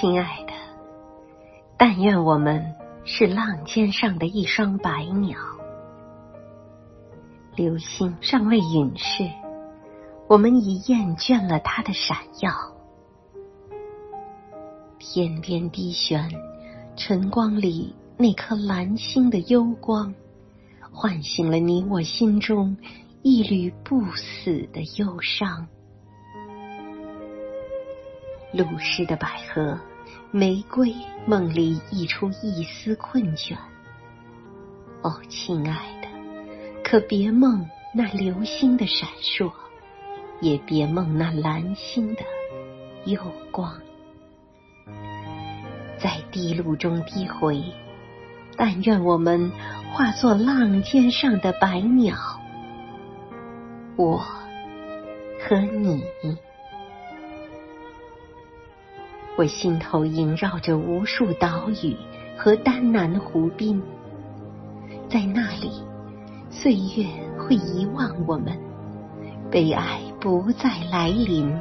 亲爱的，但愿我们是浪尖上的一双白鸟，流星尚未陨逝，我们已厌倦了它的闪耀。天边低悬，晨光里那颗蓝星的幽光，唤醒了你我心中一缕不死的忧伤。露湿的百合，玫瑰梦里溢出一丝困倦。哦，亲爱的，可别梦那流星的闪烁，也别梦那蓝星的幽光。在低露中低回，但愿我们化作浪尖上的白鸟，我和你。我心头萦绕着无数岛屿和丹南湖滨，在那里，岁月会遗忘我们，悲哀不再来临，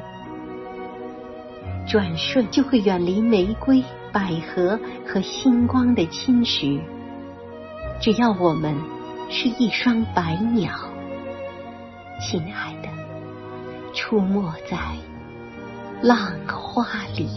转瞬就会远离玫瑰、百合和星光的侵蚀。只要我们是一双白鸟，亲爱的，出没在浪花里。